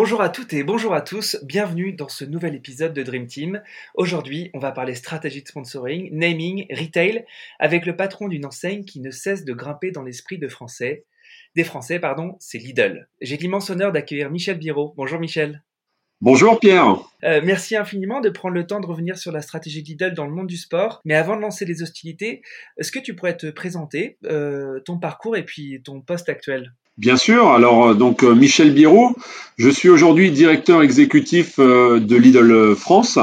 Bonjour à toutes et bonjour à tous, bienvenue dans ce nouvel épisode de Dream Team. Aujourd'hui, on va parler stratégie de sponsoring, naming, retail, avec le patron d'une enseigne qui ne cesse de grimper dans l'esprit de Français. Des Français, pardon, c'est Lidl. J'ai l'immense honneur d'accueillir Michel Biro. Bonjour Michel. Bonjour Pierre. Euh, merci infiniment de prendre le temps de revenir sur la stratégie Lidl dans le monde du sport. Mais avant de lancer les hostilités, est-ce que tu pourrais te présenter euh, ton parcours et puis ton poste actuel? Bien sûr. Alors, euh, donc, euh, Michel Biro, je suis aujourd'hui directeur exécutif euh, de Lidl France,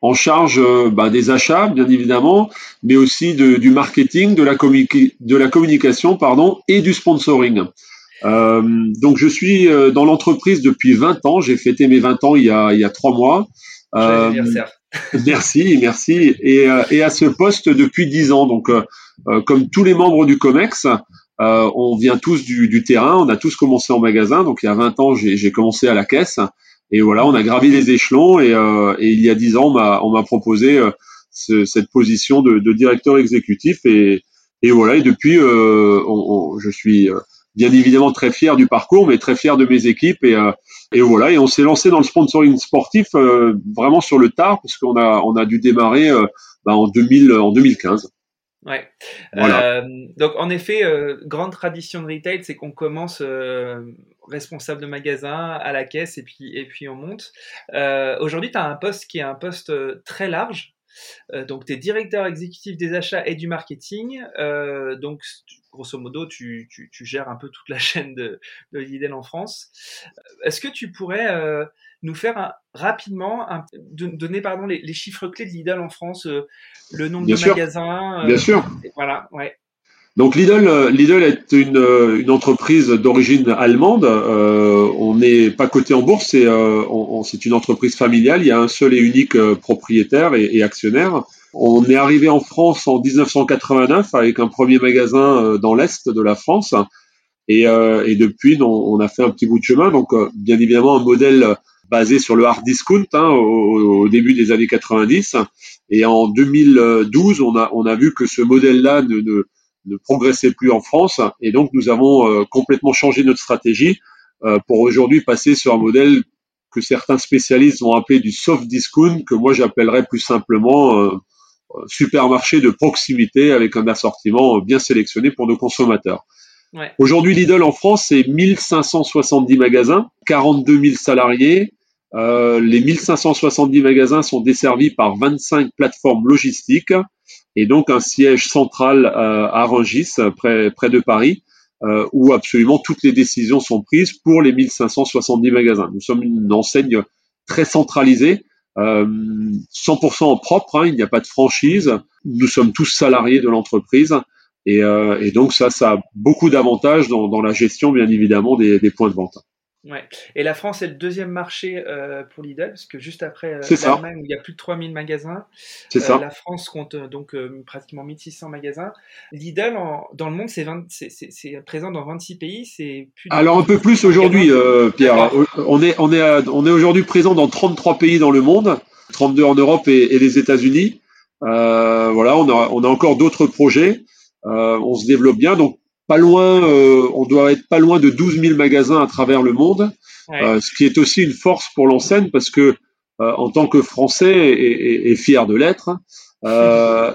en charge bah, des achats, bien évidemment, mais aussi du marketing, de la, de la communication, pardon, et du sponsoring. donc, je suis dans l'entreprise depuis 20 ans. J'ai fêté mes 20 ans il y a, il y a 3 mois. merci, merci. Et, et, à ce poste depuis 10 ans. Donc, comme tous les membres du COMEX, euh, on vient tous du, terrain, on a tous commencé en magasin. Donc il y a 20 ans, j'ai commencé à la caisse. Et voilà, on a gravi les échelons. Et, euh, il y a 10 ans, on m'a proposé euh, cette position de, directeur exécutif. Et, voilà, et depuis, je suis bien évidemment très fier du parcours, mais très fier de mes équipes. Et, voilà, et on s'est lancé dans le sponsoring sportif vraiment sur le tard, parce qu'on a, on a dû démarrer bah, en, 2000, en 2015. Ouais. Euh, donc en effet, euh, grande tradition de retail, c'est qu'on commence euh, responsable de magasin à la caisse et puis et puis on monte. Aujourd'hui, tu as un poste qui est un poste très large. donc tu es directeur exécutif des achats et du marketing. donc grosso modo, tu, tu, tu, gères un peu toute la chaîne de, de Lidl en France. Est-ce que tu pourrais nous faire rapidement donner pardon les, chiffres clés de Lidl en France, euh, le nombre de magasins. Euh, Bien sûr. Voilà, ouais. Donc Lidl, euh, Lidl est une, une entreprise d'origine allemande. on n'est pas coté en bourse, c'est c'est une entreprise familiale. Il y a un seul et unique propriétaire et, actionnaire. On est arrivé en France en 1989 avec un premier magasin dans l'est de la France. Et, et depuis, on, on, a fait un petit bout de chemin. Donc, bien évidemment, un modèle basé sur le hard discount hein, au, début des années 90. Et en 2012, on a, on a vu que ce modèle-là ne, ne, ne, progressait plus en France. Et donc, nous avons euh, complètement changé notre stratégie euh, pour aujourd'hui passer sur un modèle que certains spécialistes ont appelé du soft discount, que moi j'appellerais plus simplement euh, supermarché de proximité avec un assortiment bien sélectionné pour nos consommateurs. Ouais. Aujourd'hui, Lidl en France, c'est 1570 magasins, 42 000 salariés, euh, les 1570 magasins sont desservis par 25 plateformes logistiques et donc un siège central euh, à Rungis, près, près de Paris, euh, où absolument toutes les décisions sont prises pour les 1570 magasins. Nous sommes une enseigne très centralisée, 100% en propre, hein, il n'y a pas de franchise, nous sommes tous salariés de l'entreprise. Et, et, donc ça, ça a beaucoup d'avantages dans, dans, la gestion, bien évidemment, des, des points de vente. Ouais. Et la France est le deuxième marché euh, pour Lidl, parce que juste après euh, l'Allemagne, où il y a plus de 3000 magasins, euh, ça. la France compte euh, donc pratiquement 1600 magasins. Lidl, en, dans le monde, c'est présent dans 26 pays. c'est plus Alors un peu plus aujourd'hui, Pierre. On est, on est, on est aujourd'hui présent dans 33 pays dans le monde, 32 en Europe et, et les États-Unis. voilà, on a, on a encore d'autres projets. on se développe bien, donc pas loin, euh, on doit être pas loin de 12 000 magasins à travers le monde, euh, ce qui est aussi une force pour l'enseigne parce que euh, en tant que Français et, fier de l'être,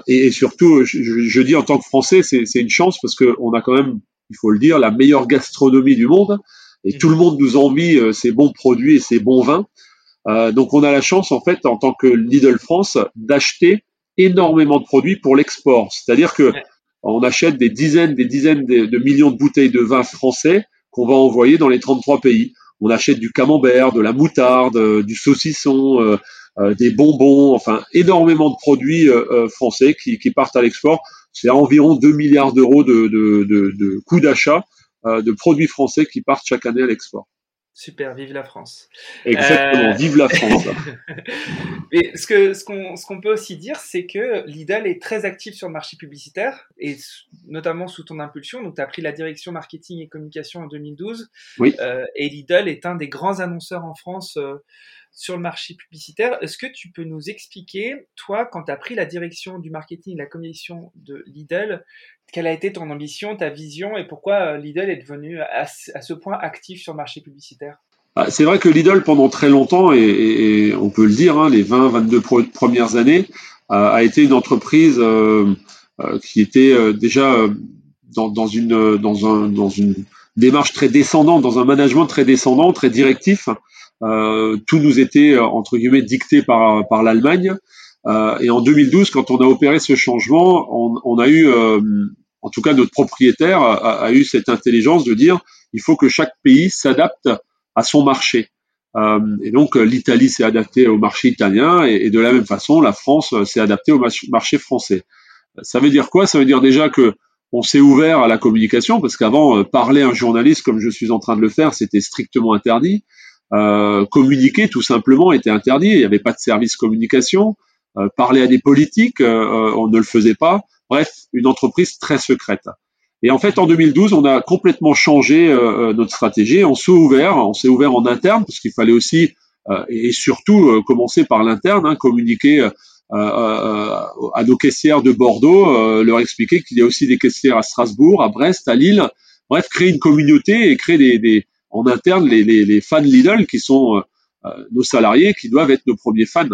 et, surtout, je, dis en tant que Français, c'est une chance parce que on a quand même, il faut le dire, la meilleure gastronomie du monde et tout le monde nous envie ces bons produits et ces bons vins. donc on a la chance en fait en tant que Lidl France d'acheter énormément de produits pour l'export, c'est-à-dire que on achète des dizaines, des dizaines de, millions de bouteilles de vin français qu'on va envoyer dans les 33 pays. On achète du camembert, de la moutarde, du saucisson, des bonbons, enfin énormément de produits français qui, partent à l'export. C'est environ 2 milliards d'euros de, de, de, de coûts d'achat de produits français qui partent chaque année à l'export. Super, vive la France. Exactement, euh, vive la France. Mais ce qu'on ce ce qu'on peut aussi dire, c'est que Lidl est très actif sur le marché publicitaire, et notamment sous ton impulsion. Donc, tu as pris la direction marketing et communication en 2012. Oui. Euh, et Lidl est un des grands annonceurs en France euh, sur le marché publicitaire. Est-ce que tu peux nous expliquer, toi, quand tu as pris la direction du marketing et la communication de Lidl, quelle a été ton ambition, ta vision et pourquoi euh, Lidl est devenu à, ce point actif sur le marché publicitaire? Ah, c'est vrai que Lidl, pendant très longtemps, et, on peut le dire, hein, les 20-22 premières années, a été une entreprise euh, euh, qui était déjà dans, une, démarche très descendante, dans un management très descendant, très directif. tout nous était, entre guillemets, dicté par, l'Allemagne. et en 2012, quand on a opéré ce changement, on a eu en tout cas notre propriétaire a, eu cette intelligence de dire il faut que chaque pays s'adapte à son marché. Euh, et donc l'Italie s'est adaptée au marché italien et, de la même façon la France s'est adaptée au marché français. Ça veut dire quoi? Ça veut dire déjà que on s'est ouvert à la communication parce qu'avant euh, parler à un journaliste comme je suis en train de le faire c'était strictement interdit. Euh, communiquer tout simplement était interdit. Il n'y avait pas de service communication. parler à des politiques, on ne le faisait pas. Bref, une entreprise très secrète. Et en fait, en 2012, on a complètement changé euh, euh, notre stratégie. On s'est ouvert, on s'est ouvert en interne parce qu'il fallait aussi euh, et surtout commencer par l'interne, hein, communiquer à nos caissières de Bordeaux, leur expliquer qu'il y a aussi des caissières à Strasbourg, à Brest, à Lille. Bref, créer une communauté et créer des, en interne les, les, fans Lidl qui sont nos salariés, qui doivent être nos premiers fans.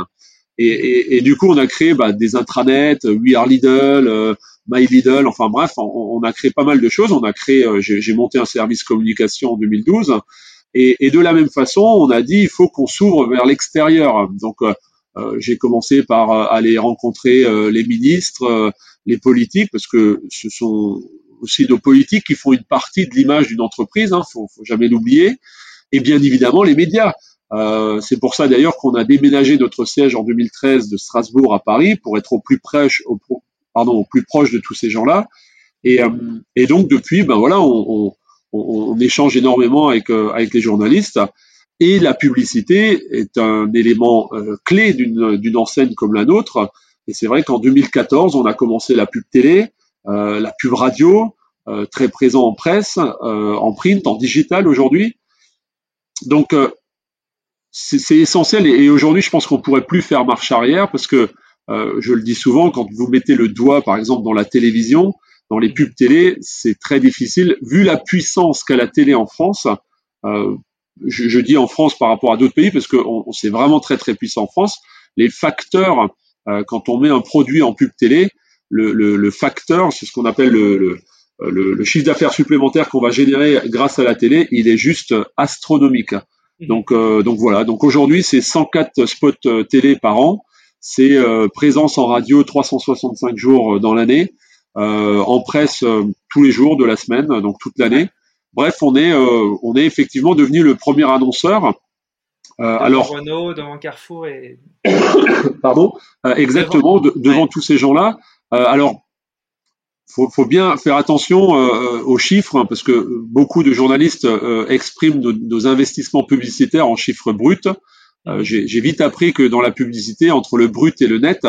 Et, du coup, on a créé bah, des intranets, euh, We Are Lidl, euh, My Lidl, enfin bref, on, a créé pas mal de choses. On a créé, euh, j'ai monté un service communication en 2012. Et, de la même façon, on a dit il faut qu'on s'ouvre vers l'extérieur. Donc, j'ai commencé par aller rencontrer les ministres, les politiques, parce que ce sont aussi nos politiques qui font une partie de l'image d'une entreprise. Hein, faut, faut jamais l'oublier. Et bien évidemment les médias. Euh, c'est pour ça d'ailleurs qu'on a déménagé notre siège en 2013 de Strasbourg à Paris pour être au plus proche, au, pardon, au plus proche de tous ces gens-là. Et, euh, et, donc depuis, ben voilà, on, on, on échange énormément avec euh, avec les journalistes. Et la publicité est un élément clé d'une enseigne comme la nôtre. Et c'est vrai qu'en 2014, on a commencé la pub télé, la pub radio, très présent en presse, en print, en digital aujourd'hui. Donc c'est essentiel et, aujourd'hui je pense qu'on pourrait plus faire marche arrière parce que euh, je le dis souvent quand vous mettez le doigt par exemple dans la télévision dans les pubs télé c'est très difficile vu la puissance qu'a la télé en France euh, je, dis en France par rapport à d'autres pays parce que on, c'est vraiment très très puissant en France les facteurs euh, quand on met un produit en pub télé le, facteur c'est ce qu'on appelle le, le le, chiffre d'affaires supplémentaire qu'on va générer grâce à la télé, il est juste astronomique. Mhm. Donc, euh, donc voilà. Donc aujourd'hui, c'est 104 spots euh, télé par an. C'est euh, présence en radio 365 jours dans l'année, en presse tous les jours de la semaine, donc toute l'année. Bref, on est, on est effectivement devenu le premier annonceur. Euh, alors Renault, devant Carrefour et pardon, exactement devant tous ces gens-là. alors faut, faut bien faire attention euh, aux chiffres hein, parce que beaucoup de journalistes euh, expriment nos, investissements publicitaires en chiffres bruts. Euh, j'ai vite appris que dans la publicité, entre le brut et le net,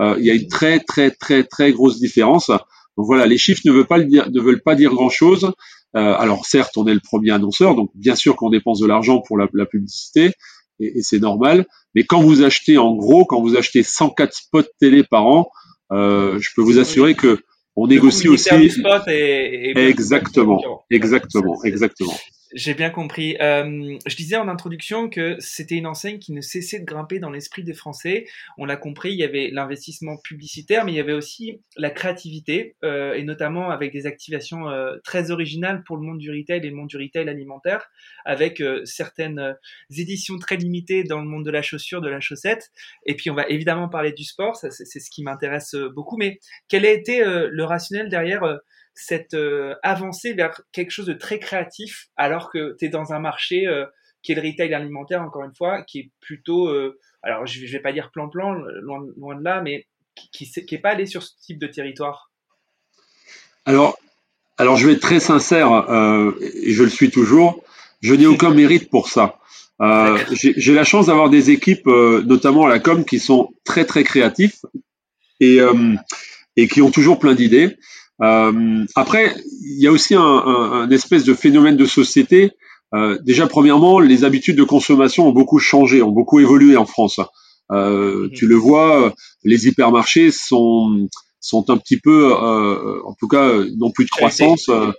il y a une très très très très grosse différence. Donc voilà, les chiffres ne veulent pas, dire, ne veulent pas dire grand-chose. alors certes, on est le premier annonceur, donc bien sûr qu'on dépense de l'argent pour la, la publicité, et, et c'est normal. Mais quand vous achetez en gros, quand vous achetez 104 spots télé par an, je peux vous assurer que on négocie aussi. exactement, exactement, exactement. J'ai bien compris. Euh, je disais en introduction que c'était une enseigne qui ne cessait de grimper dans l'esprit des Français. On l'a compris, il y avait l'investissement publicitaire, mais il y avait aussi la créativité, euh, et notamment avec des activations euh, très originales pour le monde du retail et le monde du retail alimentaire, avec certaines éditions très limitées dans le monde de la chaussure, de la chaussette. Et puis on va évidemment parler du sport, c'est ce qui m'intéresse beaucoup. Mais quel a été le rationnel derrière cette euh, avancée vers quelque chose de très créatif alors que tu es dans un marché euh, qui est le retail alimentaire, encore une fois, qui est plutôt, euh, alors je, vais pas dire plan-plan, loin, loin, de là, mais qui n'est qui, pas allé sur ce type de territoire Alors, alors je vais être très sincère, et je le suis toujours, je n'ai aucun mérite pour ça. J'ai la chance d'avoir des équipes, notamment à la com, qui sont très très créatifs et, et qui ont toujours plein d'idées. Euh, après, il y a aussi un, un, un, espèce de phénomène de société. Euh, déjà, premièrement, les habitudes de consommation ont beaucoup changé, ont beaucoup évolué en France. Euh, mhm. Tu le vois, les hypermarchés sont sont un petit peu, euh, en tout cas, non plus de croissance. Euh,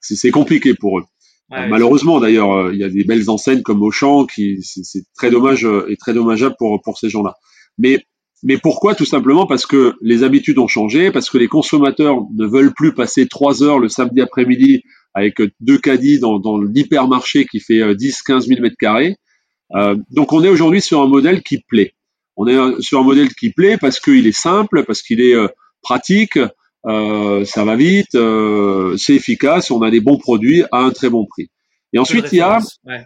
c'est compliqué pour eux. Malheureusement, d'ailleurs, il y a des belles enseignes comme Auchan qui, c'est très dommage et très dommageable pour pour ces gens-là. Mais mais pourquoi? Tout simplement parce que les habitudes ont changé, parce que les consommateurs ne veulent plus passer trois heures le samedi après-midi avec deux caddies dans, dans l'hypermarché qui fait 10-15 000 mètres carrés. Euh, donc on est aujourd'hui sur un modèle qui plaît. On est sur un modèle qui plaît parce qu'il est simple, parce qu'il est euh, pratique, euh, ça va vite, euh, c'est efficace, on a des bons produits à un très bon prix. Et ensuite, il y a,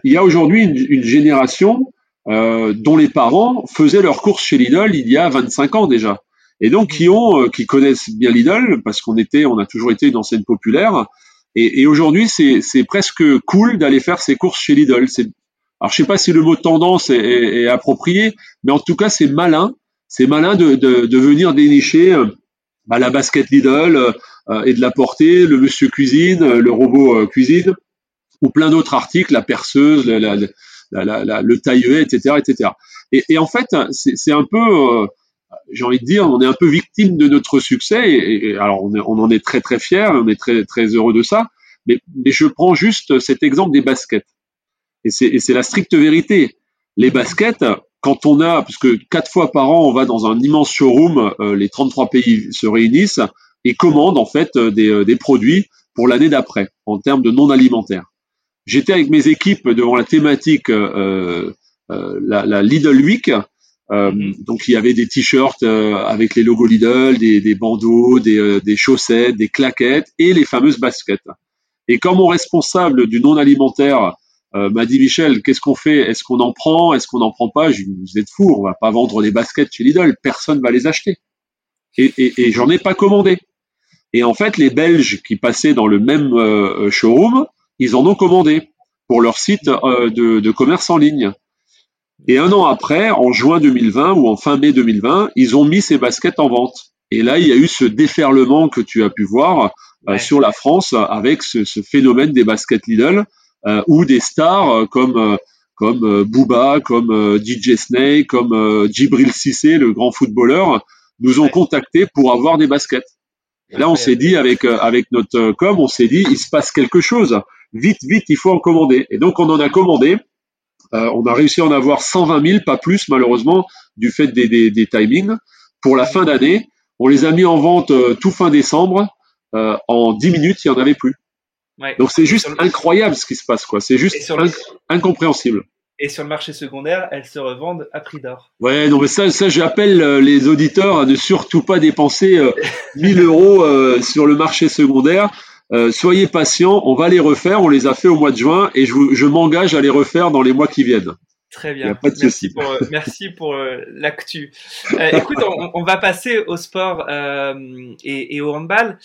il y a aujourd'hui une, une, génération euh, dont les parents faisaient leurs courses chez Lidl il y a 25 ans déjà. Et donc qui ont, euh, qui connaissent bien Lidl parce qu'on était, on a toujours été une enseigne populaire. Et, et aujourd'hui, c'est, c'est presque cool d'aller faire ses courses chez Lidl. C'est, alors je sais pas si le mot tendance est, est, est approprié, mais en tout cas c'est malin. C'est malin de, de, de, venir dénicher euh, bah, la basket Lidl euh, et de la porter, le monsieur cuisine, le robot cuisine, ou plein d'autres articles, la perceuse, la, la, la, la, le tailleuet, etc., etc. Et, en fait, c'est un peu, euh, j'ai envie de dire, on est un peu victime de notre succès. Et, alors, on, en est très très fier, on est très très heureux de ça. Mais, je prends juste cet exemple des baskets. Et c'est la stricte vérité. Les baskets, quand on a, parce que quatre fois par an, on va dans un immense showroom, euh, les 33 pays se réunissent et commandent en fait des, euh, des produits pour l'année d'après en termes de non alimentaires. J'étais avec mes équipes devant la thématique euh, euh, la, la, Lidl Week. Euh, mhm. Donc il y avait des t-shirts euh, avec les logos Lidl, des, des bandeaux, des, euh, des, chaussettes, des claquettes et les fameuses baskets. Et quand mon responsable du non alimentaire m'a dit Michel, qu'est-ce qu'on fait? Est-ce qu'on en prend? Est-ce qu'on n'en prend pas? Je lui dit, vous êtes fou, on va pas vendre des baskets chez Lidl, personne va les acheter. Et, et, et j'en ai pas commandé. Et en fait, les Belges qui passaient dans le même showroom ils en ont commandé pour leur site euh, de, de, commerce en ligne. Et un an après, en juin 2020 ou en fin mai 2020, ils ont mis ces baskets en vente. Et là, il y a eu ce déferlement que tu as pu voir euh, sur la France avec ce, ce, phénomène des baskets Lidl, euh, où des stars euh, comme comme Booba, comme DJ Snake, comme Djibril Cissé, le grand footballeur, nous ont contactés pour avoir des baskets. Et là, on s'est dit avec avec notre com, on s'est dit, il se passe quelque chose vite, vite, il faut en commander. Et donc on en a commandé. Euh, on a réussi à en avoir 120 000, pas plus malheureusement, du fait des, des, des timings. Pour la fin d'année, on les a mis en vente euh, tout fin décembre. Euh, en 10 minutes, il n'y en avait plus. Ouais. Donc c'est juste incroyable ce qui se passe, quoi. C'est juste inc incompréhensible. Et sur le marché secondaire, elles se revendent à prix d'or. Ouais, non, mais ça, ça j'appelle euh, les auditeurs à ne surtout pas dépenser euh, 1000 euros euh, sur le marché secondaire. Euh, soyez patients, on va les refaire. On les a fait au mois de juin et je, je m'engage à les refaire dans les mois qui viennent. Très bien. Merci pour, euh, merci pour euh, l'actu. Écoute, on, on, va passer au sport et, et, au handball.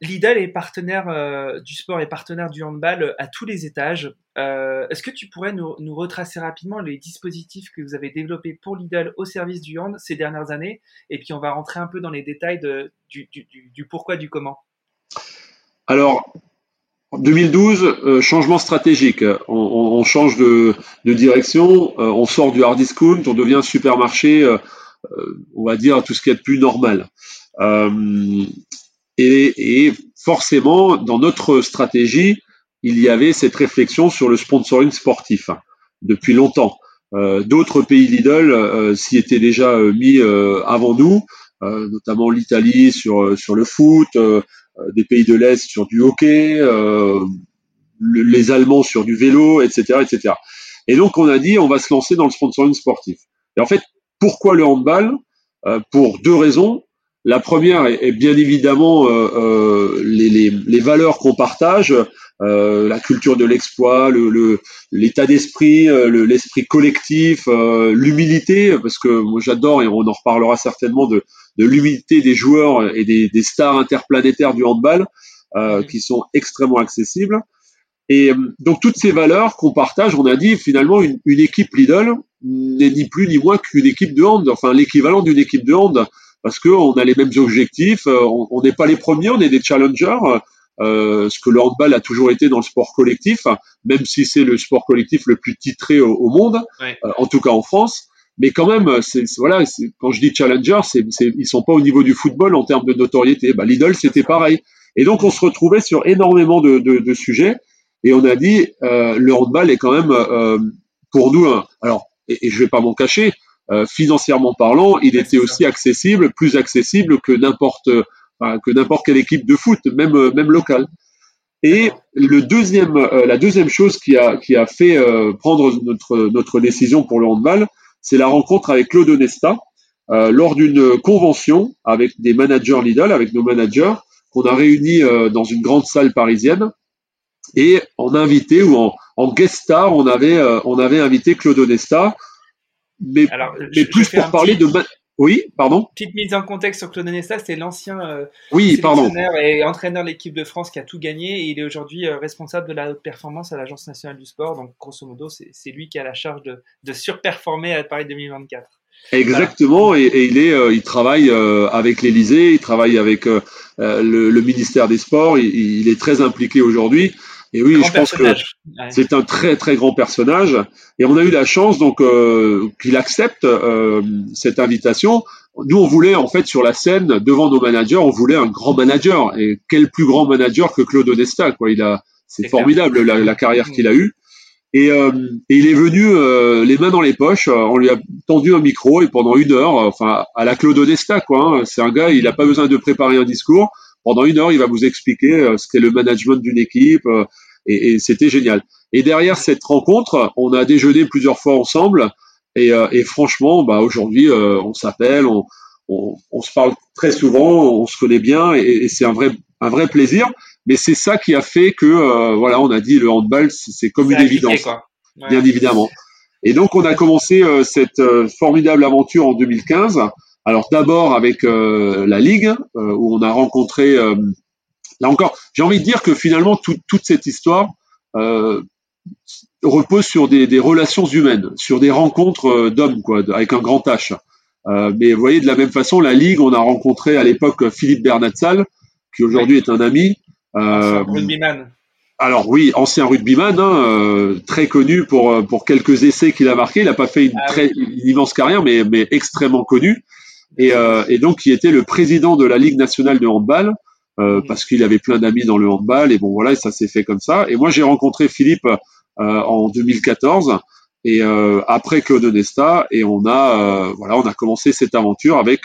Lidl est partenaire du sport et partenaire du handball à tous les étages. Est-ce que tu pourrais nous, nous, retracer rapidement les dispositifs que vous avez développés pour Lidl au service du hand ces dernières années? Et puis on va rentrer un peu dans les détails de, du, du, du pourquoi, du comment. Alors, 2012, euh, changement stratégique. On, change de, direction, euh, on sort du hard discount, on devient supermarché, euh, on va dire tout ce qui est de plus normal. Et, forcément, dans notre stratégie, il y avait cette réflexion sur le sponsoring sportif hein, depuis longtemps. D'autres pays Lidl s'y étaient déjà mis avant nous, notamment l'Italie sur sur le foot, des pays de l'Est sur du hockey, les Allemands sur du vélo, etc., etc. Et donc on a dit on va se lancer dans le sponsoring sportif. Et en fait, pourquoi le handball? Pour deux raisons. La première est, bien évidemment les, les, les, valeurs qu'on partage, euh, la culture de l'exploit, le, l'état d'esprit, euh, l'esprit collectif, euh, l'humilité, parce que moi j'adore et on en reparlera certainement de, de l'humilité des joueurs et des, des, stars interplanétaires du handball euh, qui sont extrêmement accessibles. Et donc toutes ces valeurs qu'on partage, on a dit finalement une, une équipe Lidl n'est ni plus ni moins qu'une équipe de hand, enfin l'équivalent d'une équipe de hand, parce qu'on a les mêmes objectifs, on n'est pas les premiers, on est des challengers, euh, ce que le handball a toujours été dans le sport collectif, même si c'est le sport collectif le plus titré au, monde, euh, en tout cas en France. Mais quand même, c'est voilà, quand je dis challenger, c'est ils sont pas au niveau du football en termes de notoriété. Bah, Lidl, c'était pareil. Et donc on se retrouvait sur énormément de, de, de sujets, et on a dit euh, le handball est quand même euh, pour nous, alors et, et, je vais pas m'en cacher, euh, financièrement parlant, il était aussi accessible, plus accessible que n'importe que n'importe quelle équipe de foot, même euh, même locale. Et le deuxième, euh, la deuxième chose qui a qui a fait euh, prendre notre notre décision pour le handball, c'est la rencontre avec Claude Onesta lors d'une convention avec des managers Lidl, avec nos managers qu'on a réunis dans une grande salle parisienne. Et en invité ou en, en guest star, on avait on avait invité Claude Onesta, mais, mais plus pour parler de oui, pardon. Petite mise en contexte sur Claude Nesta, c'est l'ancien euh, oui, et entraîneur de l'équipe de France qui a tout gagné et il est aujourd'hui euh, responsable de la haute performance à l'Agence nationale du sport. Donc, grosso modo, c'est lui qui a la charge de, de surperformer à Paris 2024. Exactement, et, il est, euh, il travaille avec l'Élysée, il travaille avec le, ministère des Sports, il est très impliqué aujourd'hui. Et oui, je pense que c'est un très très grand personnage. Et on a eu la chance donc euh, qu'il accepte euh, cette invitation. Nous, on voulait en fait sur la scène devant nos managers, on voulait un grand manager. Et quel plus grand manager que Claude Onesta quoi. Il a, c'est formidable la, la, carrière qu'il a eue. Et, euh, et, il est venu euh, les mains dans les poches. On lui a tendu un micro et pendant une heure, enfin à la Claude Onesta quoi. Hein, c'est un gars, il n'a pas besoin de préparer un discours pendant une heure, il va vous expliquer euh, ce qu'est le management d'une équipe, euh, et, et c'était génial. Et derrière cette rencontre, on a déjeuné plusieurs fois ensemble, et, euh, et franchement, bah aujourd'hui, on s'appelle, on, on, on, se parle très souvent, on se connaît bien, et, et c'est un vrai, un vrai plaisir. Mais c'est ça qui a fait que, voilà, on a dit le handball, c'est comme une évidence, bien évidemment. Et donc, on a commencé cette formidable aventure en 2015 alors d'abord avec euh, la Ligue, euh, où on a rencontré, euh, là encore, j'ai envie de dire que finalement toute cette histoire repose sur des, des, relations humaines, sur des rencontres d'hommes, quoi, avec un grand H. mais vous voyez, de la même façon, la Ligue, on a rencontré à l'époque Philippe Bernatsal, qui aujourd'hui est un ami. Euh, rugbyman. Alors oui, ancien rugbyman, hein, très connu pour pour quelques essais qu'il a marqués. Il n'a pas fait une ah très une immense carrière, mais mais extrêmement connu et, euh, et, donc qui était le président de la Ligue nationale de handball euh, mhm. parce qu'il avait plein d'amis dans le handball et bon voilà ça s'est fait comme ça. Et moi j'ai rencontré Philippe euh, en 2014 et euh, après Claude Nesta et on a euh, voilà on a commencé cette aventure avec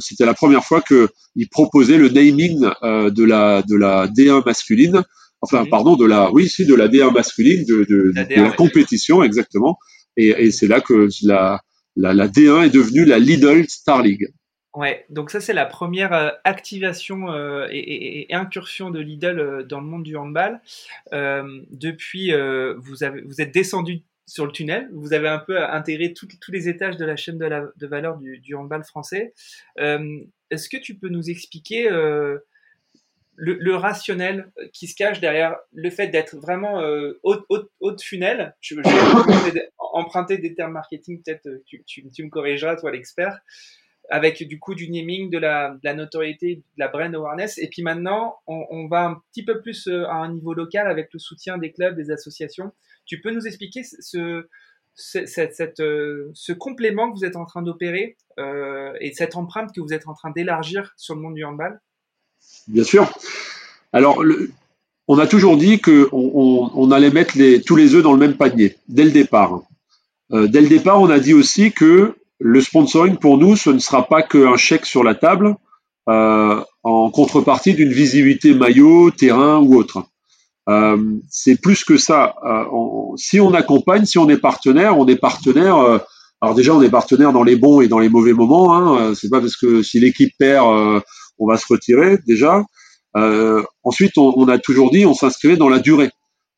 c'était la première fois que il proposait le naming de la de la D1 masculine enfin mhm. pardon de la oui si de la D1 masculine de, de, la, de la compétition exactement et, et c'est là que la la, la, D1 est devenue la Lidl Star League. Ouais, donc ça c'est la première euh, activation euh, et, incursion de Lidl euh, dans le monde du handball. depuis, vous, êtes descendu sur le tunnel, vous avez un peu intégré tous les étages de la chaîne de, de valeur du, handball français. Est-ce que tu peux nous expliquer le, rationnel qui se cache derrière le fait d'être vraiment euh, haute, haute, haute funnel? Emprunter des termes marketing, peut-être euh, tu, tu, me corrigeras, toi l'expert, avec du coup du naming, de la, notoriété, de la brand awareness. Et puis maintenant, on, on, va un petit peu plus euh, à un niveau local avec le soutien des clubs, des associations. Tu peux nous expliquer ce, cette, euh, ce complément que vous êtes en train d'opérer et cette empreinte que vous êtes en train d'élargir sur le monde du handball? Bien sûr. Alors, on a toujours dit qu'on on, allait mettre les, tous les œufs dans le même panier dès le départ. Euh, dès le départ, on a dit aussi que le sponsoring pour nous, ce ne sera pas qu'un chèque sur la table euh, en contrepartie d'une visibilité maillot, terrain ou autre. Euh, c'est plus que ça. si on accompagne, si on est partenaire, on est partenaire. alors déjà, on est partenaire dans les bons et dans les mauvais moments. Hein, c'est pas parce que si l'équipe perd, on va se retirer déjà. Euh, ensuite, on, on, a toujours dit, on s'inscrivait dans la durée.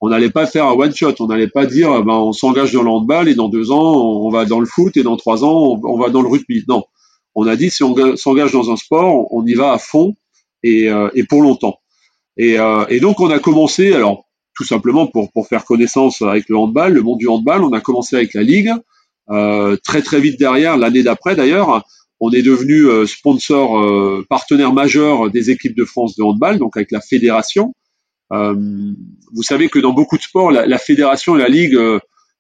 On n'allait pas faire un one shot. On n'allait pas dire, ben, on s'engage dans le handball et dans deux ans, on va dans le foot et dans trois ans, on, va dans le rugby. Non. On a dit, si on s'engage dans un sport, on, y va à fond et, euh, et pour longtemps. Et, euh, et, donc, on a commencé, alors, tout simplement pour, pour faire connaissance avec le handball, le monde du handball, on a commencé avec la ligue. Euh, très très vite derrière, l'année d'après d'ailleurs, on est devenu euh, sponsor euh, partenaire majeur des équipes de France de handball, donc avec la fédération. Euh, vous savez que dans beaucoup de sports, la, fédération et la ligue,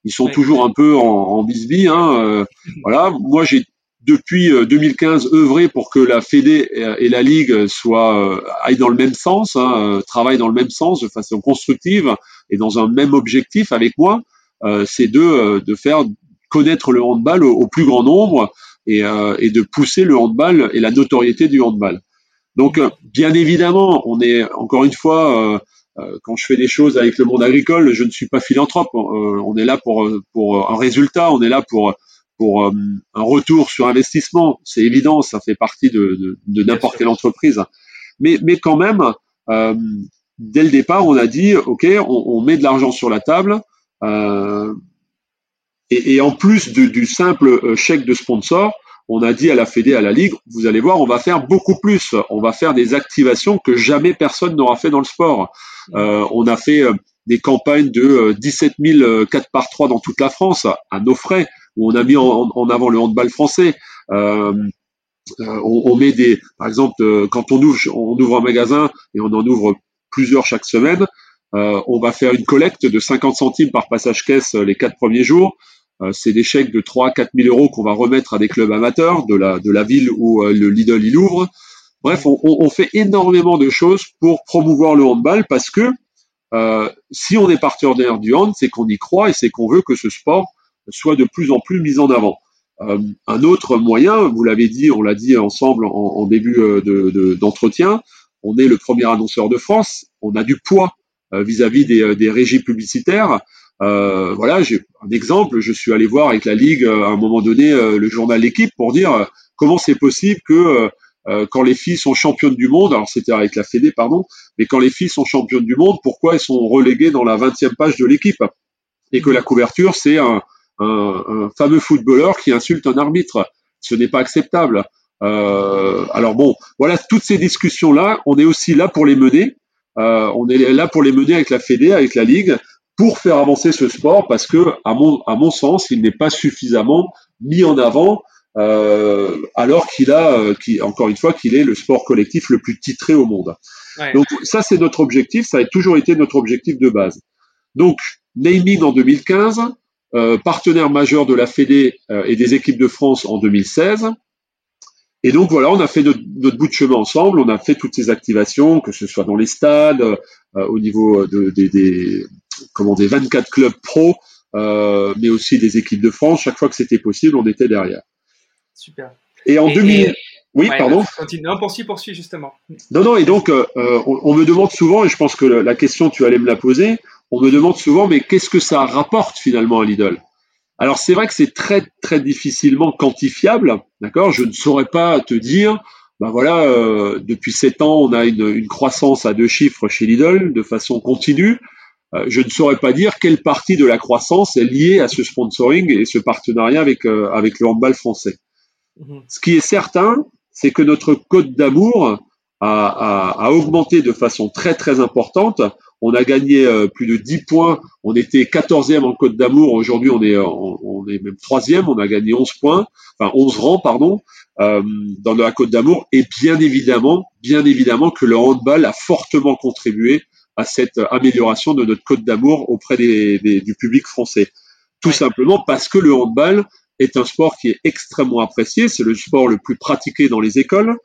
ils sont toujours un peu en, en bisbille. Hein, voilà, moi j'ai depuis 2015 œuvré pour que la Fédé et la Ligue soient aillent dans le même sens, hein, travaillent dans le même sens de façon constructive et dans un même objectif avec moi, c'est de, de faire connaître le handball au plus grand nombre euh, et, de pousser le handball et la notoriété du handball. Donc, euh, bien évidemment, on est encore une fois, euh, quand je fais des choses avec le monde agricole, je ne suis pas philanthrope. on est là pour pour un résultat, on est là pour pour un retour sur investissement. C'est évident, ça fait partie de, de, n'importe quelle entreprise. Mais, mais quand même, dès le départ, on a dit, OK, on, on met de l'argent sur la table. Euh, et, en plus du simple euh, chèque de sponsor, on a dit à la Fédé, à la Ligue, vous allez voir, on va faire beaucoup plus. On va faire des activations que jamais personne n'aura fait dans le sport. Euh, on a fait euh, des campagnes de 17 000 4 par 3 dans toute la France, à nos frais, où on a mis en, avant le handball français. on, met des, par exemple, quand on ouvre, on ouvre un magasin et on en ouvre plusieurs chaque semaine, on va faire une collecte de 50 centimes par passage caisse les quatre premiers jours. Euh, c'est des chèques de 3 4 000 euros qu'on va remettre à des clubs amateurs de la, de la ville où euh, le Lidl il ouvre. Bref, on, on, fait énormément de choses pour promouvoir le handball parce que euh, si on est partenaire du hand, c'est qu'on y croit et c'est qu'on veut que ce sport soit de plus en plus mis en avant. Euh, un autre moyen, vous l'avez dit, on l'a dit ensemble en, en début d'entretien, de, on est le premier annonceur de France, on a du poids vis-à-vis des, des, régies publicitaires. Euh, voilà, j'ai un exemple. Je suis allé voir avec la ligue euh, à un moment donné euh, le journal L'équipe pour dire comment c'est possible que quand les filles sont championnes du monde, alors c'était avec la Fédé, pardon, mais quand les filles sont championnes du monde, pourquoi elles sont reléguées dans la 20e page de l'équipe? Et que la couverture c'est un, fameux footballeur qui insulte un arbitre. Ce n'est pas acceptable. Alors bon, voilà, toutes ces discussions-là, on est aussi là pour les mener. On est là pour les mener avec la Fédé, avec la Ligue, pour faire avancer ce sport parce que, à mon, à mon sens, il n'est pas suffisamment mis en avant euh, alors qu'il a, euh, qui, encore une fois, qu'il est le sport collectif le plus titré au monde. Donc ça, c'est notre objectif, ça a toujours été notre objectif de base. Donc, naming en 2015, euh, partenaire majeur de la Fédé euh, et des équipes de France en 2016. Et donc voilà, on a fait notre, notre, bout de chemin ensemble, on a fait toutes ces activations, que ce soit dans les stades, euh, au niveau de, des, comment des 24 clubs pro, euh, mais aussi des équipes de France. Chaque fois que c'était possible, on était derrière. Super. Et en 2000. Oui, pardon. Continue. Non, poursuis, poursuis, justement. Non, non, et donc, euh, on, on, me demande souvent, et je pense que la question, tu allais me la poser, on me demande souvent, mais qu'est-ce que ça rapporte finalement à Lidl? Alors, c'est vrai que c'est très, très difficilement quantifiable, d'accord? Je ne saurais pas te dire, ben voilà, euh, depuis sept ans, on a une, une, croissance à deux chiffres chez Lidl de façon continue. Euh, je ne saurais pas dire quelle partie de la croissance est liée à ce sponsoring et ce partenariat avec, euh, avec le handball français. Mhm. Ce qui est certain, c'est que notre code d'amour a, a, a, augmenté de façon très très importante. On a gagné euh, plus de 10 points. On était 14e en code d'amour. Aujourd'hui, on est, on, est même troisième. On a gagné 11 points, enfin 11 rangs, pardon, euh, dans la code d'amour. Et bien évidemment, bien évidemment que le handball a fortement contribué à cette amélioration de notre code d'amour auprès des, du public français. Tout simplement parce que le handball est un sport qui est extrêmement apprécié, c'est le sport le plus pratiqué dans les écoles.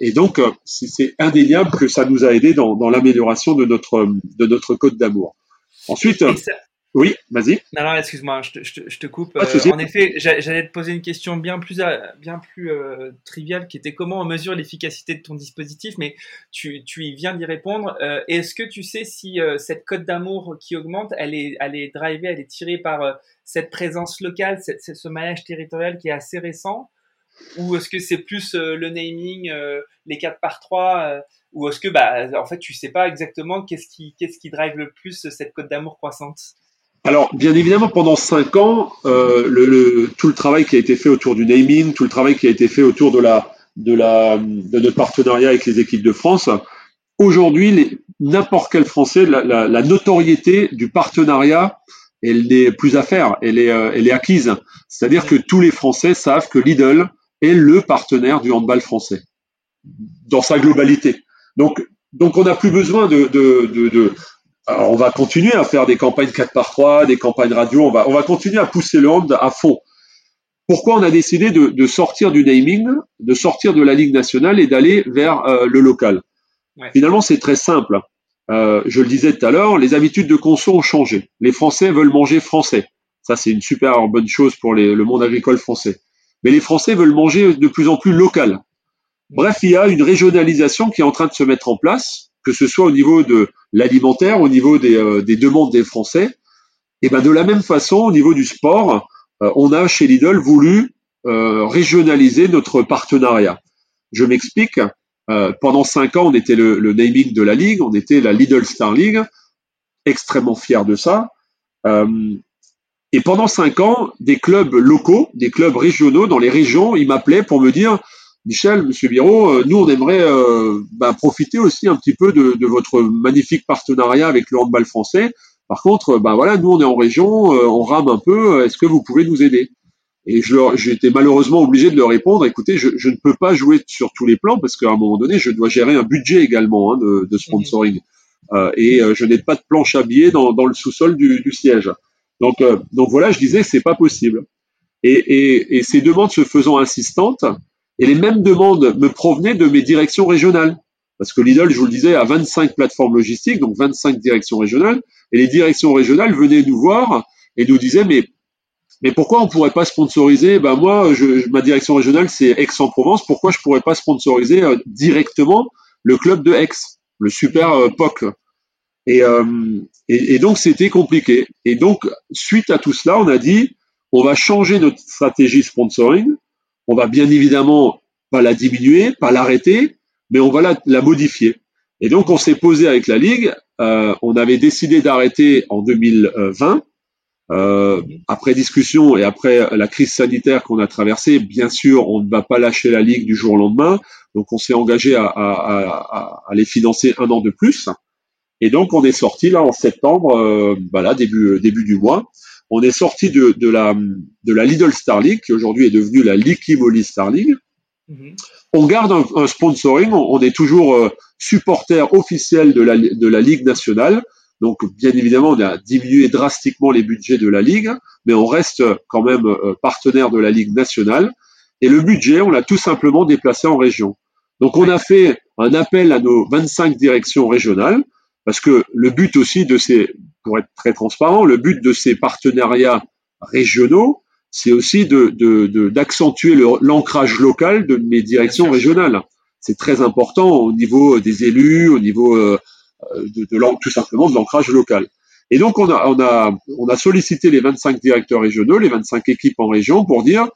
et donc, c'est indéniable que ça nous a aidé dans, dans l'amélioration de notre, de notre code d'amour. Ensuite, oui, vas-y. Non, non, excuse-moi, je te, je, te, coupe. Euh, en effet, j'allais te poser une question bien plus, euh, bien plus euh, triviale qui était comment on mesure l'efficacité de ton dispositif, mais tu, tu y viens d'y répondre. Est-ce que tu sais si cette cote d'amour qui augmente, elle est, elle est drivée, elle est tirée par cette présence locale, cette, ce maillage territorial qui est assez récent? Ou est-ce que c'est plus le naming, les 4 par 3 ou est-ce que bah en fait tu sais pas exactement qu'est-ce qui qu'est-ce qui drive le plus cette cote d'amour croissante? Alors, bien évidemment, pendant cinq ans, euh, le, tout le travail qui a été fait autour du naming, tout le travail qui a été fait autour de la de la de notre partenariat avec les équipes de France. Aujourd'hui, n'importe quel Français, la, la, la, notoriété du partenariat, elle n'est plus à faire, elle est euh, elle est acquise. C'est-à-dire que tous les Français savent que Lidl est le partenaire du handball français dans sa globalité. Donc donc on n'a plus besoin de, de, de alors on va continuer à faire des campagnes 4 par 3 des campagnes radio, on va, on va continuer à pousser le hand à fond. Pourquoi on a décidé de, sortir du naming, de sortir de la Ligue nationale et d'aller vers euh, le local? Finalement, c'est très simple. Euh, je le disais tout à l'heure, les habitudes de conso ont changé. Les Français veulent manger français. Ça, c'est une super bonne chose pour le monde agricole français. Mais les Français veulent manger de plus en plus local. Bref, il y a une régionalisation qui est en train de se mettre en place que ce soit au niveau de l'alimentaire, au niveau des, euh, demandes des Français. Et ben de la même façon, au niveau du sport, euh, on a chez Lidl voulu euh, régionaliser notre partenariat. Je m'explique. pendant cinq ans, on était le, naming de la ligue, on était la Lidl Star League, extrêmement fier de ça. et pendant cinq ans, des clubs locaux, des clubs régionaux dans les régions, ils m'appelaient pour me dire Michel, Monsieur Biro, euh, nous on aimerait euh, bah, profiter aussi un petit peu de, votre magnifique partenariat avec le handball français. Par contre, bah voilà, nous on est en région, euh, on rame un peu. Est-ce que vous pouvez nous aider? Et j'étais malheureusement obligé de leur répondre. Écoutez, je, ne peux pas jouer sur tous les plans parce qu'à un moment donné, je dois gérer un budget également hein, de, sponsoring. et je n'ai pas de planche à billets dans, le sous-sol du, siège. Donc, donc voilà, je disais, c'est pas possible. Et, et, ces demandes se faisant insistantes, et les mêmes demandes me provenaient de mes directions régionales. Parce que Lidl, je vous le disais, a 25 plateformes logistiques, donc 25 directions régionales. Et les directions régionales venaient nous voir et nous disaient, mais, mais pourquoi on pourrait pas sponsoriser? Ben moi, ma direction régionale, c'est Aix-en-Provence. Pourquoi je pourrais pas sponsoriser euh, directement le club de Aix, le super euh, POC et, euh, et donc, c'était compliqué. Et donc, suite à tout cela, on a dit, on va changer notre stratégie sponsoring on va bien évidemment pas la diminuer, pas l'arrêter, mais on va la, modifier. Et donc on s'est posé avec la Ligue, euh, on avait décidé d'arrêter en 2020. Euh, après discussion et après la crise sanitaire qu'on a traversée, bien sûr, on ne va pas lâcher la Ligue du jour au lendemain. Donc on s'est engagé à, les financer un an de plus. Et donc on est sorti là en septembre, euh, bah début début du mois, on est sorti de, de, la, de la Lidl Star League, qui aujourd'hui est devenue la Likimoli Star League. Mhm. On garde un, sponsoring, on, est toujours euh, supporter officiel de la, de la Ligue nationale. Donc, bien évidemment, on a diminué drastiquement les budgets de la Ligue, mais on reste quand même euh, partenaire de la Ligue nationale. Et le budget, on l'a tout simplement déplacé en région. Donc, on a fait un appel à nos 25 directions régionales, parce que le but aussi de ces, pour être très transparent, le but de ces partenariats régionaux, c'est aussi d'accentuer de, l'ancrage local de mes directions régionales. C'est très important au niveau des élus, au niveau euh, de, tout simplement de l'ancrage local. Et donc on a, on, a, on a sollicité les 25 directeurs régionaux, les 25 équipes en région pour dire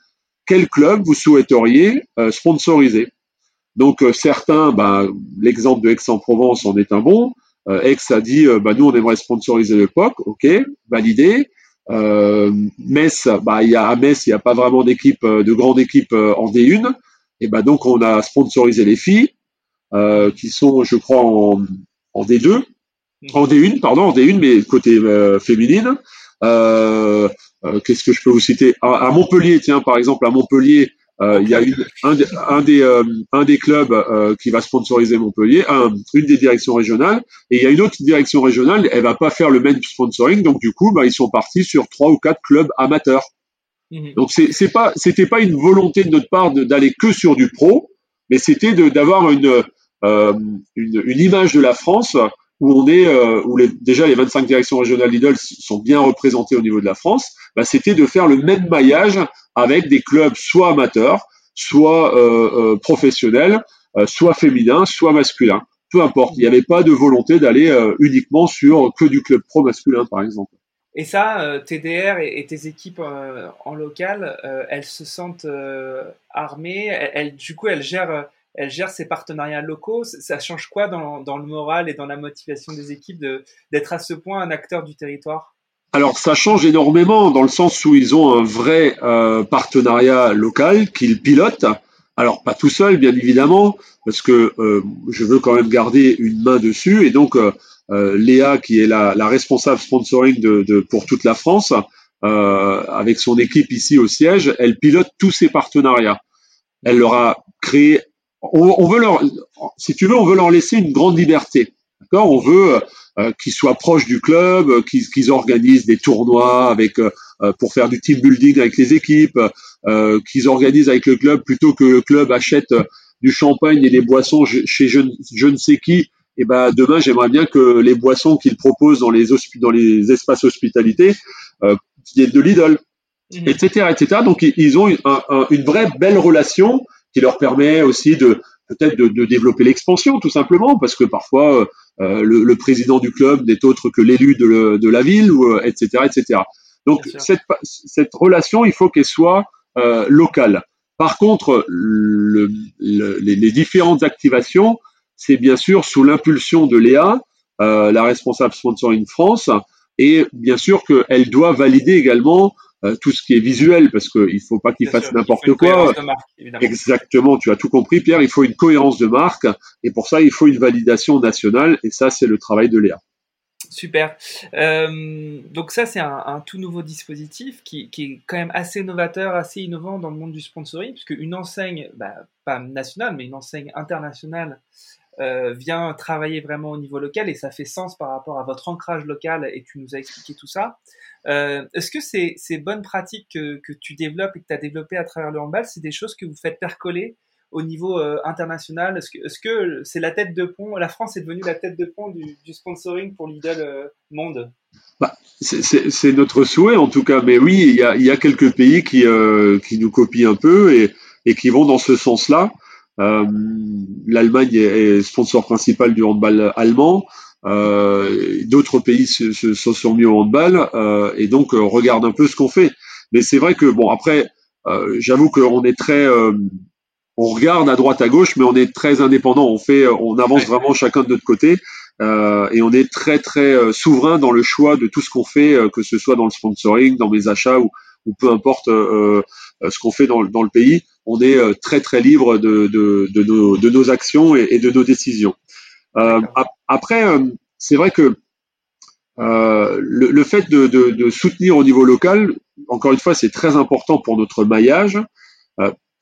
quel club vous souhaiteriez euh, sponsoriser. Donc euh, certains, bah, l'exemple de Aix-en-Provence en est un bon. Euh, Aix a dit, euh, bah, nous, on aimerait sponsoriser le POC, ok, validé. Euh, Metz, bah, il y a, à Metz, il n'y a pas vraiment d'équipe, de grande équipe en D1. Et bah, donc, on a sponsorisé les filles, qui sont, je crois, en, en D2, mhm. en D1, pardon, en D1, mais côté féminine. Euh, Qu'est-ce que je peux vous citer? À, Montpellier, tiens, par exemple, à Montpellier, euh, il y a un, des, euh, un des clubs euh, qui va sponsoriser Montpellier, une des directions régionales, et il y a une autre direction régionale, elle va pas faire le même sponsoring, donc du coup, bah, ils sont partis sur trois ou quatre clubs amateurs. Mhm. Donc c'est pas, c'était pas une volonté de notre part d'aller que sur du pro, mais c'était d'avoir une, une, une image de la France où on est, où les, déjà les 25 directions régionales Lidl sont bien représentées au niveau de la France, bah, c'était de faire le même maillage avec des clubs soit amateurs, soit euh, professionnels, soit féminins, soit masculins peu importe. Il n'y avait pas de volonté d'aller euh, uniquement sur que du club pro masculin, par exemple. Et ça, euh, TDR et, tes équipes euh, en local, elles se sentent armées. Elles, du coup, elles gèrent, elles gèrent ces partenariats locaux. Ça change quoi dans le moral et dans la motivation des équipes d'être à ce point un acteur du territoire? Alors ça change énormément dans le sens où ils ont un vrai partenariat local qu'ils pilotent alors pas tout seul, bien évidemment, parce que euh, je veux quand même garder une main dessus. Et donc euh, euh, Léa, qui est la, responsable sponsoring de, pour toute la France, avec son équipe ici au siège, elle pilote tous ses partenariats. Elle leur a créé. On, veut leur, si tu veux, on veut leur laisser une grande liberté. D'accord On veut qu'ils soient proches du club, qu'ils organisent des tournois avec pour faire du team building avec les équipes, euh, qu'ils organisent avec le club plutôt que le club achète euh, du champagne et des boissons chez je, ne sais qui. Et eh ben demain, j'aimerais bien que les boissons qu'ils proposent dans les dans les espaces hospitalités euh, viennent de Lidl, etc., mmh. etc. Donc ils ont une, une vraie belle relation qui leur permet aussi de peut-être de, de, développer l'expansion tout simplement parce que parfois euh, le, le, président du club n'est autre que l'élu de, de, la ville ou etc etc donc cette, cette relation il faut qu'elle soit euh, local. Par contre, le, les, les, différentes activations, c'est bien sûr sous l'impulsion de Léa, euh, la responsable sponsoring France, et bien sûr qu'elle doit valider également euh, tout ce qui est visuel, parce qu'il ne faut pas qu'il fasse n'importe quoi. Exactement, tu as tout compris, Pierre. Il faut une cohérence de marque, et pour ça, il faut une validation nationale, et ça, c'est le travail de Léa. Super. Euh, donc ça, c'est un, tout nouveau dispositif qui, est quand même assez novateur, assez innovant dans le monde du sponsoring, puisque une enseigne, bah, pas nationale, mais une enseigne internationale euh, vient travailler vraiment au niveau local et ça fait sens par rapport à votre ancrage local et tu nous as expliqué tout ça. Euh, est-ce que ces, ces bonnes pratiques que, que, tu développes et que tu as développées à travers le handball, c'est des choses que vous faites percoler au niveau euh, international? Est-ce que c'est -ce la tête de pont La France est devenue la tête de pont du, sponsoring pour Lidl euh, Monde? Bah, C'est notre souhait en tout cas, mais oui, il y a, y a quelques pays qui, euh, qui nous copient un peu et, et qui vont dans ce sens-là. L'Allemagne est sponsor principal du handball allemand. D'autres pays se, se, sont mis au handball et donc regarde un peu ce qu'on fait. Mais c'est vrai que bon après, j'avoue qu'on est très on regarde à droite à gauche, mais on est très indépendant. On fait, on avance vraiment chacun de notre côté. Euh, et on est très très euh, souverain dans le choix de tout ce qu'on fait, euh, que ce soit dans le sponsoring, dans mes achats ou, ou peu importe ce qu'on fait dans, dans, le pays. On est très très libre de, de, de, nos, de nos, actions et, de nos décisions. après, c'est vrai que le, le, fait de, de, soutenir au niveau local, encore une fois, c'est très important pour notre maillage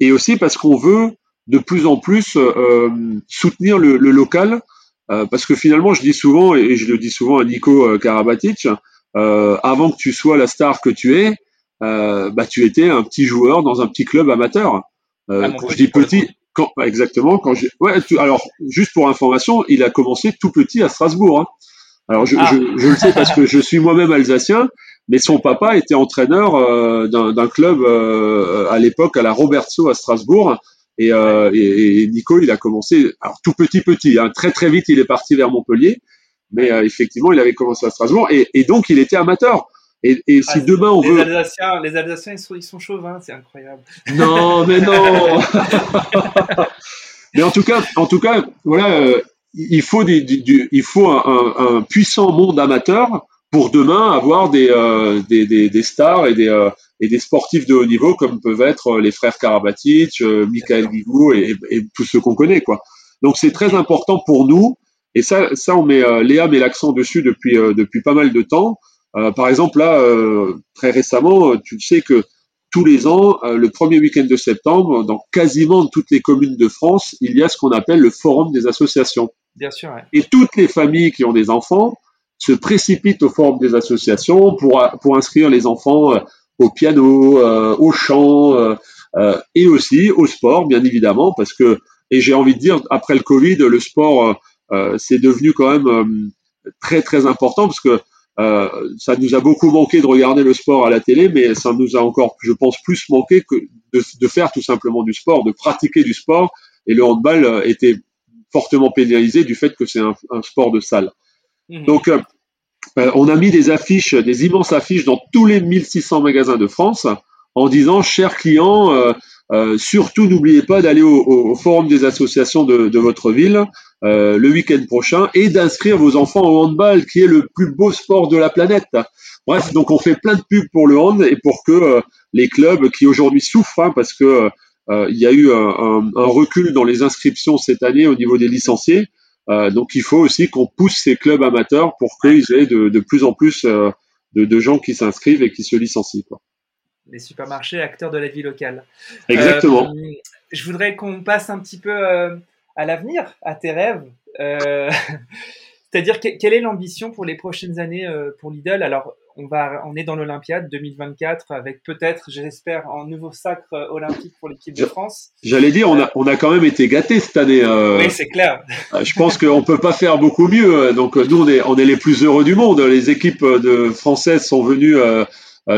et aussi parce qu'on veut de plus en plus euh, euh, soutenir le, local, euh, parce que finalement, je dis souvent, et je le dis souvent à Nico Karabatic, avant que tu sois la star que tu es, bah, tu étais un petit joueur dans un petit club amateur. Ah, quand je dis petit, quand, exactement, quand j'ai, ouais, alors juste pour information, il a commencé tout petit à Strasbourg. Hein. Alors je, ah. je, je, le sais parce que je suis moi-même alsacien mais son papa était entraîneur euh, d'un club euh, à l'époque à la Robertso à Strasbourg. Et, euh, et, Nico, il a commencé, alors tout petit petit, hein, très très vite, il est parti vers Montpellier, mais effectivement, il avait commencé à Strasbourg, et, et donc il était amateur. Et, et si ah, demain on les veut, Alsaciens, les Alsaciens, ils sont, ils sont chauvins, c'est incroyable. Non, mais non. mais en tout cas, en tout cas, voilà, il faut des, du, il faut un, un, puissant monde amateur pour demain avoir des, euh, des, des, des, stars et des, euh, et des sportifs de haut niveau comme peuvent être les frères Karabatic, euh, Michael Guigou et, et, tous ceux qu'on connaît. quoi. Donc c'est très important pour nous et ça, ça on met, Léa met l'accent dessus depuis, depuis pas mal de temps. Par exemple là, très récemment, tu sais que tous les ans, le premier week-end de septembre, dans quasiment toutes les communes de France, il y a ce qu'on appelle le forum des associations. Bien sûr. Et toutes les familles qui ont des enfants se précipitent au forum des associations pour, pour inscrire les enfants euh, au piano, euh, au chant euh, et aussi au sport, bien évidemment, parce que Et j'ai envie de dire, après le Covid, le sport, euh, c'est devenu quand même très très important parce que ça nous a beaucoup manqué de regarder le sport à la télé, mais ça nous a encore, je pense, plus manqué que de, de faire tout simplement du sport, de pratiquer du sport. Et le handball était fortement pénalisé du fait que c'est un, un, sport de salle. Mmh. Donc, euh, on a mis des affiches, des immenses affiches dans tous les 1600 magasins de France en disant, chers clients, euh, euh, surtout n'oubliez pas d'aller au, forum des associations de, votre ville le week-end prochain et d'inscrire vos enfants au handball, qui est le plus beau sport de la planète. Bref, donc on fait plein de pubs pour le hand et pour que les clubs qui aujourd'hui souffrent, hein, parce que il y a eu un, recul dans les inscriptions cette année au niveau des licenciés, euh, donc il faut aussi qu'on pousse ces clubs amateurs pour qu'ils aient de, plus en plus euh, de, gens qui s'inscrivent et qui se licencient. Les supermarchés, acteurs de la vie locale. Exactement. Euh, je voudrais qu'on passe un petit peu à l'avenir, à tes rêves. C'est-à-dire, quelle est l'ambition pour les prochaines années pour Lidl? Alors, on, va, on est dans l'Olympiade 2024 avec peut-être, j'espère, un nouveau sacre euh, olympique pour l'équipe de France. J'allais dire, on a, on a quand même été gâtés cette année. Euh, oui, c'est clair. Euh, je pense qu'on peut pas faire beaucoup mieux. Donc nous, on est, on est les plus heureux du monde. Les équipes de françaises sont venues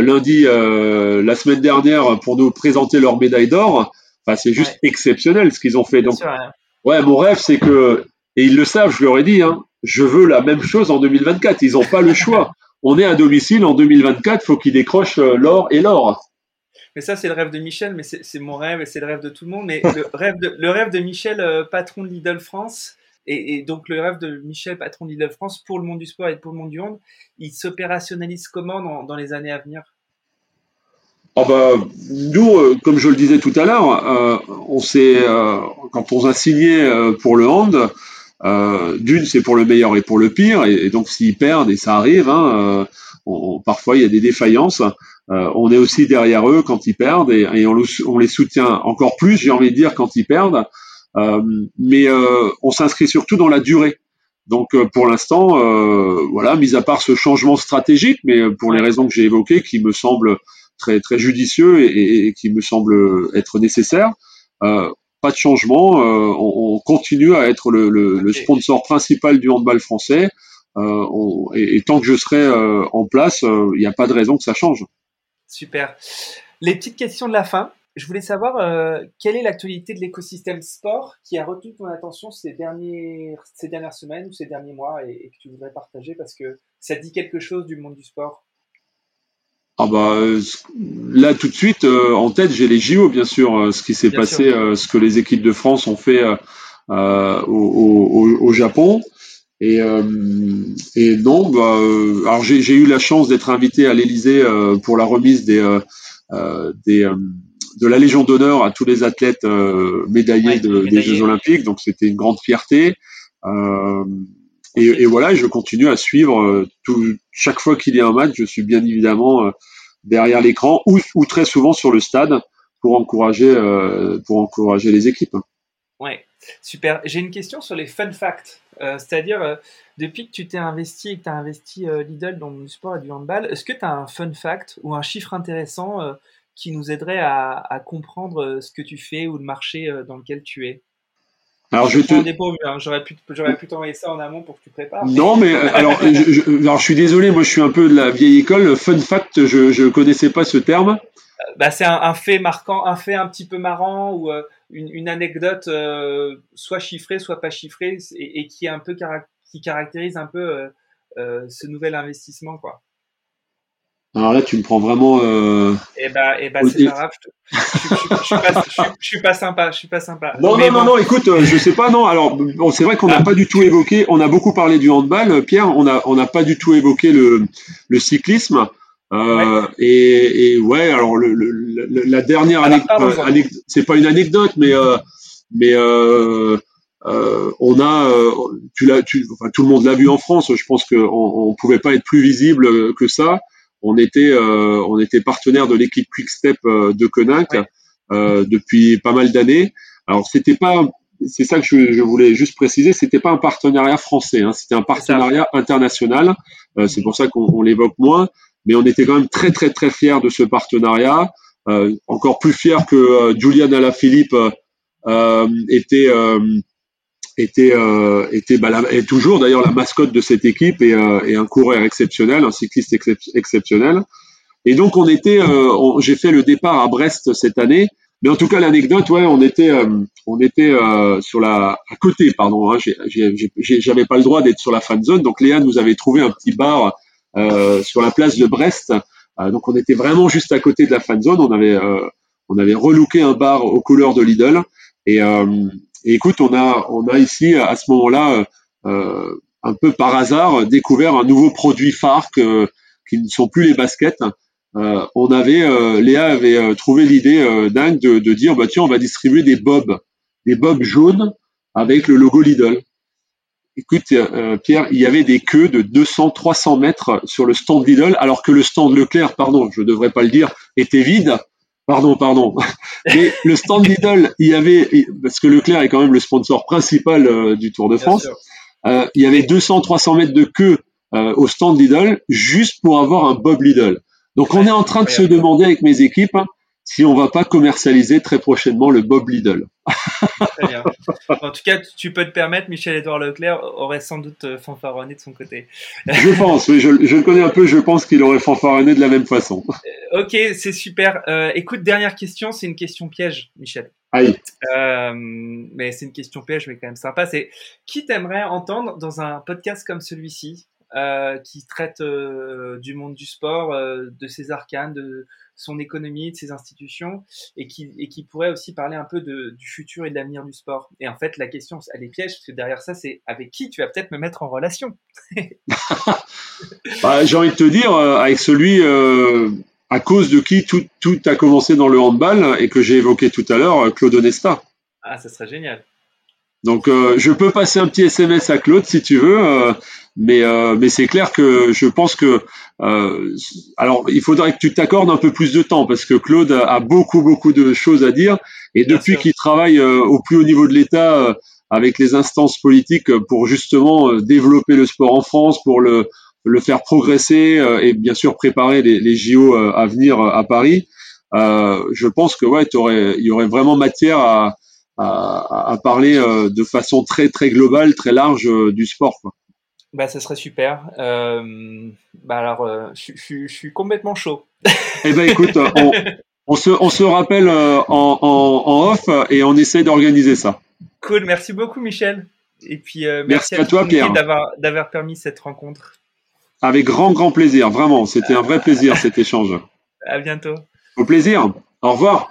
lundi, la semaine dernière, pour nous présenter leur médaille d'or. Enfin, c'est juste exceptionnel ce qu'ils ont fait. Donc, ouais, mon rêve, c'est que, et ils le savent, je leur ai dit, hein, je veux la même chose en 2024. Ils n'ont pas le choix on est à domicile en 2024, faut qu'il décroche euh, l'or et l'or. Mais ça, c'est le rêve de Michel, mais c'est mon rêve et c'est le rêve de tout le monde. Mais le rêve de, le rêve de Michel, euh, patron de Lidl France, et, donc le rêve de Michel, patron de Lidl France, pour le monde du sport et pour le monde du monde, il s'opérationnalise comment dans, les années à venir? Oh bah, nous, euh, comme je le disais tout à l'heure, on s'est, quand on a signé pour le hand, euh, d'une, c'est pour le meilleur et pour le pire, et, donc s'ils perdent, et ça arrive, hein, euh, parfois il y a des défaillances, euh, on est aussi derrière eux quand ils perdent, et, et on, on, les soutient encore plus, j'ai envie de dire, quand ils perdent, mais on s'inscrit surtout dans la durée. Donc pour l'instant, voilà, mis à part ce changement stratégique, mais pour les raisons que j'ai évoquées, qui me semblent très très judicieux et, et qui me semblent être nécessaires, euh, pas de changement. Euh, on, continue à être le, sponsor principal du handball français. Euh, et, tant que je serai euh, en place, il n'y a pas de raison que ça change. Super. Les petites questions de la fin. Je voulais savoir quelle est l'actualité de l'écosystème sport qui a retenu ton attention ces, dernières, ces dernières semaines ou ces derniers mois et, et que tu voudrais partager parce que ça dit quelque chose du monde du sport? Ah bah là tout de suite euh, en tête j'ai les JO bien sûr euh, ce qui s'est passé euh, ce que les équipes de France ont fait au, au, Japon et et non bah alors j'ai eu la chance d'être invité à l'Elysée pour la remise des des de la Légion d'honneur à tous les athlètes médaillés des Jeux Olympiques. Donc c'était une grande fierté. Et, et, voilà, je continue à suivre tout, chaque fois qu'il y a un match, je suis bien évidemment derrière l'écran ou, ou, très souvent sur le stade pour encourager, euh, pour encourager les équipes. Ouais, super. J'ai une question sur les fun facts. Euh, c'est-à-dire, euh, depuis que tu t'es investi et que tu as investi euh, Lidl dans le sport et du handball, est-ce que tu as un fun fact ou un chiffre intéressant qui nous aiderait à, à comprendre ce que tu fais ou le marché dans lequel tu es? Alors je, te... Hein. J'aurais pu, j'aurais pu t'envoyer ça en amont pour que tu prépares. Non, mais alors, je, alors je suis désolé, moi je suis un peu de la vieille école. Fun fact, je je connaissais pas ce terme. Bah, c'est un, fait marquant, un fait un petit peu marrant ou une, une, anecdote soit chiffrée, soit pas chiffrée, et, et qui est un peu qui caractérise un peu ce nouvel investissement, quoi. Alors là, tu me prends vraiment. Euh... Eh ben, eh ben c'est pas grave. Je, je, suis pas sympa. Je suis pas sympa. Non, non, non, non. Écoute, euh, je sais pas. Non. Alors, bon, c'est vrai qu'on n'a ah. pas du tout évoqué. On a beaucoup parlé du handball, euh, Pierre. On a, on n'a pas du tout évoqué le, le cyclisme. Euh, et, et, ouais. Alors, le, le, la dernière anecdote, c'est pas une anecdote, mais euh, mais euh, euh, on a, tu l'as, enfin, tout le monde l'a vu en France. Je pense qu'on on pouvait pas être plus visible que ça on était euh, on était partenaire de l'équipe Quickstep euh, de Koninck euh, depuis pas mal d'années. Alors c'était pas c'est ça que je, voulais juste préciser, c'était pas un partenariat français, hein, c'était un partenariat international. c'est pour ça qu'on l'évoque moins, mais on était quand même très très très fiers de ce partenariat. encore plus fiers que Julian Alaphilippe était était était bah, est toujours d'ailleurs la mascotte de cette équipe et, un coureur exceptionnel, un cycliste exceptionnel. Et donc on était, j'ai fait le départ à Brest cette année mais en tout cas, l'anecdote, ouais, on était, euh, on était euh, sur la, à côté, pardon. Hein, J'avais pas le droit d'être sur la fan zone, donc Léa nous avait trouvé un petit bar euh, sur la place de Brest. donc on était vraiment juste à côté de la fan zone. On avait, on avait relooké un bar aux couleurs de Lidl. Et, écoute, on a, on a ici à ce moment-là, un peu par hasard, découvert un nouveau produit phare que, qui ne sont plus les baskets. Euh, on avait, euh, Léa avait euh, trouvé l'idée dingue de, de, dire, bah tiens, on va distribuer des bobs, des bobs jaunes avec le logo Lidl. Écoute, Pierre, il y avait des queues de 200-300 mètres sur le stand Lidl, alors que le stand Leclerc, pardon, je devrais pas le dire, était vide. Pardon, pardon. Mais le stand Lidl, il y avait, parce que Leclerc est quand même le sponsor principal du Tour de France, il y avait 200-300 mètres de queue au stand Lidl juste pour avoir un Bob Lidl. Donc on est en train de se demander avec mes équipes hein, si on va pas commercialiser très prochainement le Bob Lidl. Très bien. En tout cas, tu peux te permettre, Michel-Édouard Leclerc aurait sans doute euh, fanfaronné de son côté. Je pense, oui, je, le connais un peu, je pense qu'il aurait fanfaronné de la même façon. Euh, ok, c'est super. Euh, écoute, dernière question, c'est une question piège, Michel. Aïe. mais c'est une question piège, mais quand même sympa. C'est qui t'aimerais entendre dans un podcast comme celui-ci? Euh, qui traite euh, du monde du sport, euh, de ses arcanes, de son économie, de ses institutions, et qui, et qui pourrait aussi parler un peu de, du futur et de l'avenir du sport. Et en fait, la question, elle est piège, parce que derrière ça, c'est avec qui tu vas peut-être me mettre en relation. bah, J'ai envie de te dire, avec celui à cause de qui tout, tout a commencé dans le handball et que j'ai évoqué tout à l'heure, Claude Onesta. Ah, ça serait génial. Donc euh, je peux passer un petit SMS à Claude si tu veux, euh, mais euh, mais c'est clair que je pense que alors il faudrait que tu t'accordes un peu plus de temps parce que Claude a, beaucoup beaucoup de choses à dire et depuis qu'il travaille au plus haut niveau de l'État avec les instances politiques pour justement développer le sport en France, pour le le faire progresser et bien sûr préparer les, les JO à venir à Paris. je pense que ouais, il y aurait vraiment matière à à, parler euh, de façon très très globale, très large euh, du sport. Quoi. Bah, ça serait super. Euh, bah alors, je, suis complètement chaud. Eh ben, écoute, on, se, on se rappelle en, en, off et on essaie d'organiser ça. Cool, merci beaucoup, Michel. Et puis, merci, à, toi, Pierre, d'avoir permis cette rencontre. Avec grand, grand plaisir, vraiment. C'était un vrai plaisir cet échange. À bientôt. Au plaisir. Au revoir.